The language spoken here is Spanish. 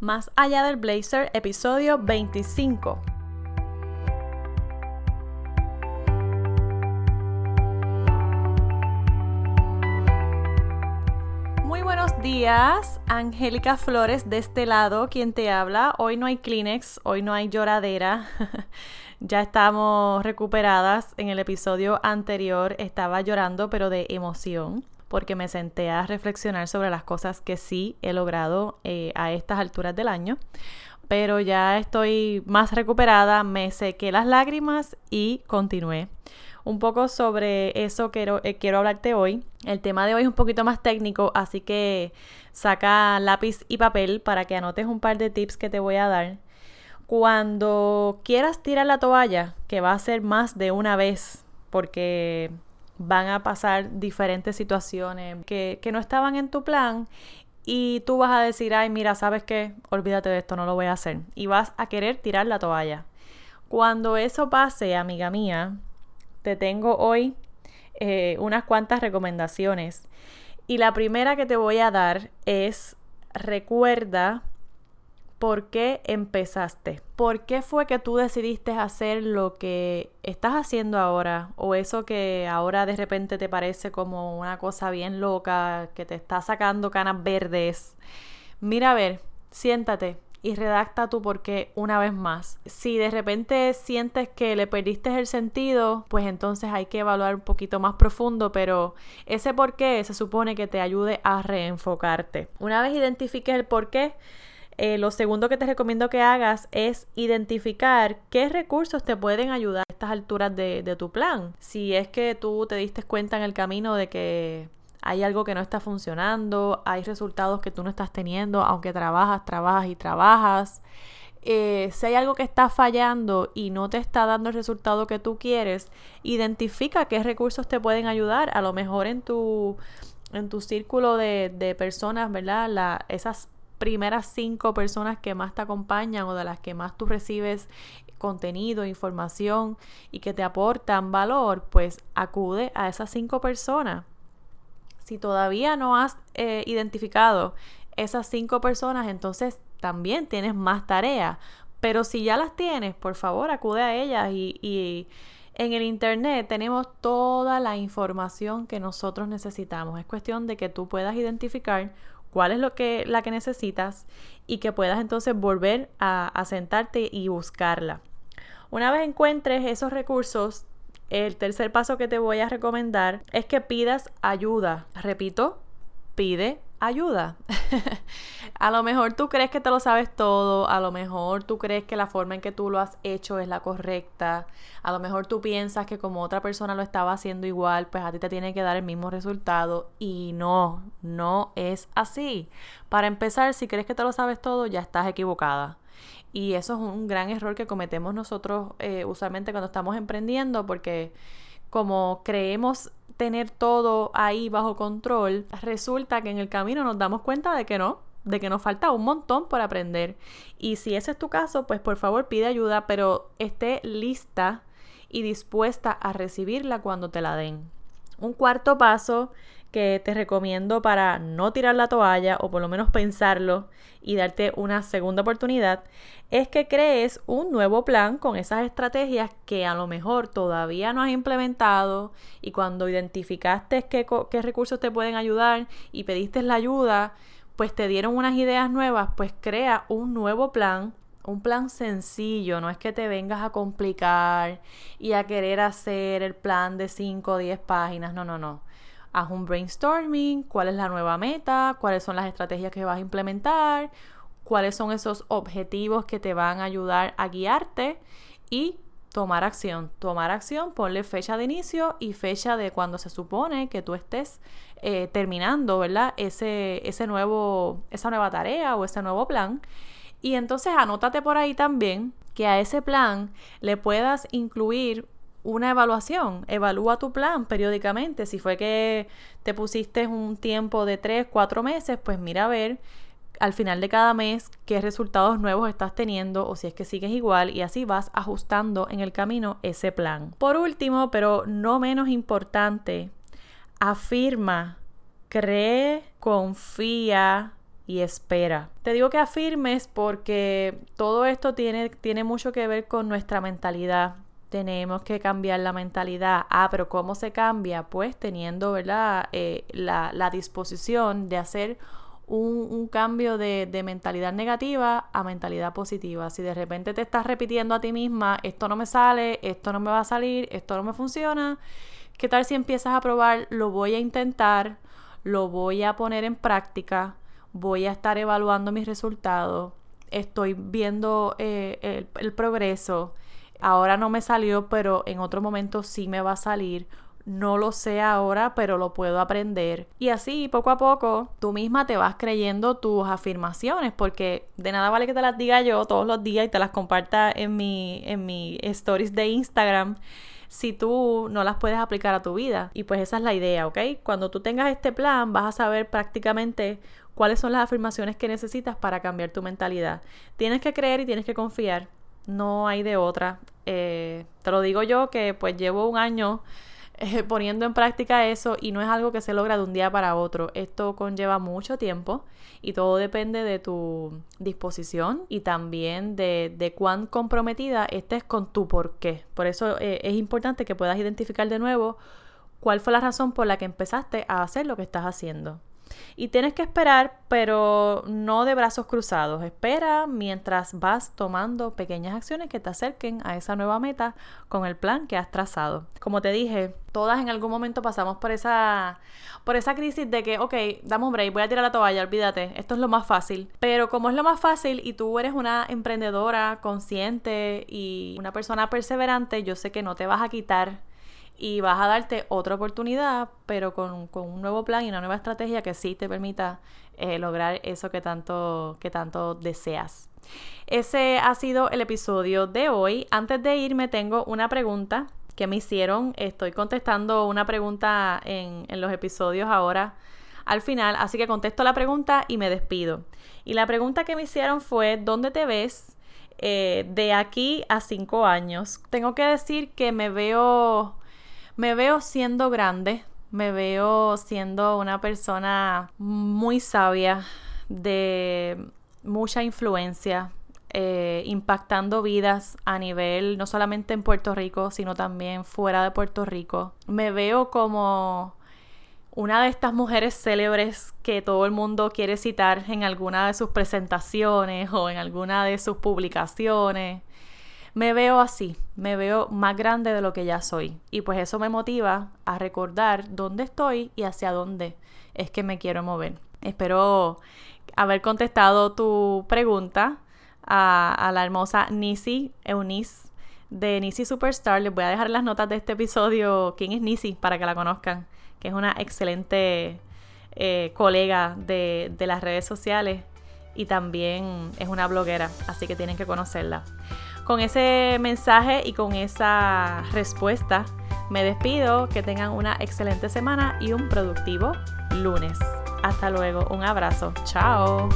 Más allá del blazer, episodio 25. Muy buenos días, Angélica Flores de este lado, quien te habla. Hoy no hay Kleenex, hoy no hay lloradera. ya estamos recuperadas. En el episodio anterior estaba llorando, pero de emoción porque me senté a reflexionar sobre las cosas que sí he logrado eh, a estas alturas del año. Pero ya estoy más recuperada, me sequé las lágrimas y continué. Un poco sobre eso quiero, eh, quiero hablarte hoy. El tema de hoy es un poquito más técnico, así que saca lápiz y papel para que anotes un par de tips que te voy a dar. Cuando quieras tirar la toalla, que va a ser más de una vez, porque van a pasar diferentes situaciones que, no estaban en tu plan y tú vas a decir, ay, mira, ¿sabes qué? Olvídate de esto, no lo voy a hacer. Y vas a querer tirar la toalla. Cuando eso pase, amiga mía, te tengo hoy eh, unas cuantas recomendaciones. Y la primera que te voy a dar es, recuerda ¿Por qué empezaste? ¿Por qué fue que tú decidiste hacer lo que estás haciendo ahora? O eso que ahora de repente te parece como una cosa bien loca, que te está sacando canas verdes. Mira a ver, siéntate y redacta tu por qué una vez más. Si de repente sientes que le perdiste el sentido, pues entonces hay que evaluar un poquito más profundo, pero ese por qué se supone que te ayude a reenfocarte. Una vez identifiques el por qué, eh, lo segundo que te recomiendo que hagas es identificar qué recursos te pueden ayudar a estas alturas de, tu plan. Si es que tú te diste cuenta en el camino de que hay algo que no está funcionando, hay resultados que tú no estás teniendo, aunque trabajas, trabajas y trabajas. Eh, si hay algo que está fallando y no te está dando el resultado que tú quieres, identifica qué recursos te pueden ayudar. A lo mejor en tu, en tu círculo de, de personas, ¿verdad? La, esas primeras cinco personas que más te acompañan o de las que más tú recibes contenido, información y que te aportan valor, pues acude a esas cinco personas. Si todavía no has eh, identificado esas cinco personas, entonces también tienes más tareas. Pero si ya las tienes, por favor, acude a ellas y, y en el Internet tenemos toda la información que nosotros necesitamos. Es cuestión de que tú puedas identificar cuál es lo que, la que necesitas y que puedas entonces volver a, a sentarte y buscarla. Una vez encuentres esos recursos, el tercer paso que te voy a recomendar es que pidas ayuda. Repito, pide ayuda. a lo mejor tú crees que te lo sabes todo, a lo mejor tú crees que la forma en que tú lo has hecho es la correcta, a lo mejor tú piensas que como otra persona lo estaba haciendo igual, pues a ti te tiene que dar el mismo resultado y no, no es así. Para empezar, si crees que te lo sabes todo, ya estás equivocada. Y eso es un gran error que cometemos nosotros eh, usualmente cuando estamos emprendiendo porque como creemos tener todo ahí bajo control, resulta que en el camino nos damos cuenta de que no, de que nos falta un montón por aprender. Y si ese es tu caso, pues por favor pide ayuda, pero esté lista y dispuesta a recibirla cuando te la den. Un cuarto paso que te recomiendo para no tirar la toalla o por lo menos pensarlo y darte una segunda oportunidad es que crees un nuevo plan con esas estrategias que a lo mejor todavía no has implementado y cuando identificaste qué, qué recursos te pueden ayudar y pediste la ayuda, pues te dieron unas ideas nuevas, pues crea un nuevo plan un plan sencillo, no es que te vengas a complicar y a querer hacer el plan de 5 o 10 páginas, no, no, no haz un brainstorming, cuál es la nueva meta, cuáles son las estrategias que vas a implementar, cuáles son esos objetivos que te van a ayudar a guiarte y tomar acción. Tomar acción, ponle fecha de inicio y fecha de cuando se supone que tú estés eh, terminando, ¿verdad? Ese, ese nuevo, esa nueva tarea o ese nuevo plan. Y entonces anótate por ahí también que a ese plan le puedas incluir una evaluación. Evalúa tu plan periódicamente. Si fue que te pusiste un tiempo de 3, 4 meses, pues mira a ver al final de cada mes qué resultados nuevos estás teniendo o si es que sigues igual y así vas ajustando en el camino ese plan. Por último, pero no menos importante, afirma, cree, confía y espera. Te digo que afirmes porque todo esto tiene, tiene mucho que ver con nuestra mentalidad. Tenemos que cambiar la mentalidad. Ah, pero ¿cómo se cambia? Pues teniendo ¿verdad? Eh, la, la disposición de hacer un, cambio de, de, mentalidad negativa a mentalidad positiva. Si de repente te estás repitiendo a ti misma, esto no me sale, esto no me va a salir, esto no me funciona, ¿qué tal si empiezas a probar, lo voy a intentar, lo voy a poner en práctica, voy a estar evaluando mis resultados, estoy viendo eh, el, el progreso, ahora no me salió, pero en otro momento sí me va a salir no lo sé ahora, pero lo puedo aprender. Y así, poco a poco, tú misma te vas creyendo tus afirmaciones, porque de nada vale que te las diga yo todos los días y te las comparta en mi, en mi stories de Instagram si tú no las puedes aplicar a tu vida. Y pues esa es la idea, ¿ok? Cuando tú tengas este plan, vas a saber prácticamente cuáles son las afirmaciones que necesitas para cambiar tu mentalidad. Tienes que creer y tienes que confiar. No hay de otra. Eh, te lo digo yo que pues llevo un año eh, poniendo en práctica eso y no es algo que se logra de un día para otro. Esto conlleva mucho tiempo y todo depende de tu disposición y también de, de cuán comprometida estés con tu por qué. Por eso eh, es importante que puedas identificar de nuevo cuál fue la razón por la que empezaste a hacer lo que estás haciendo. Y tienes que esperar, pero no de brazos cruzados. Espera mientras vas tomando pequeñas acciones que te acerquen a esa nueva meta con el plan que has trazado. Como te dije, todas en algún momento pasamos por esa, por esa crisis de que, ok, dame un break, voy a tirar la toalla, olvídate, esto es lo más fácil. Pero como es lo más fácil y tú eres una emprendedora consciente y una persona perseverante, yo sé que no te vas a quitar y vas a darte otra oportunidad, pero con, un nuevo plan y una nueva estrategia que sí te permita eh, lograr eso que tanto, que tanto deseas. Ese ha sido el episodio de hoy. Antes de irme tengo una pregunta que me hicieron. Estoy contestando una pregunta en, en los episodios ahora al final, así que contesto la pregunta y me despido. Y la pregunta que me hicieron fue, ¿dónde te ves eh, de aquí a cinco años? Tengo que decir que me veo me veo siendo grande, me veo siendo una persona muy sabia, de mucha influencia, eh, impactando vidas a nivel no solamente en Puerto Rico, sino también fuera de Puerto Rico. Me veo como una de estas mujeres célebres que todo el mundo quiere citar en alguna de sus presentaciones o en alguna de sus publicaciones me veo así, me veo más grande de lo que ya soy. Y pues eso me motiva a recordar dónde estoy y hacia dónde es que me quiero mover. Espero haber contestado tu pregunta a, la hermosa Nisi Eunice de Nisi Superstar. Les voy a dejar las notas de este episodio quién es Nisi para que la conozcan, que es una excelente eh, colega de, de las redes sociales y también es una bloguera, así que tienen que conocerla. Con ese mensaje y con esa respuesta, me despido. Que tengan una excelente semana y un productivo lunes. Hasta luego. Un abrazo. Chao.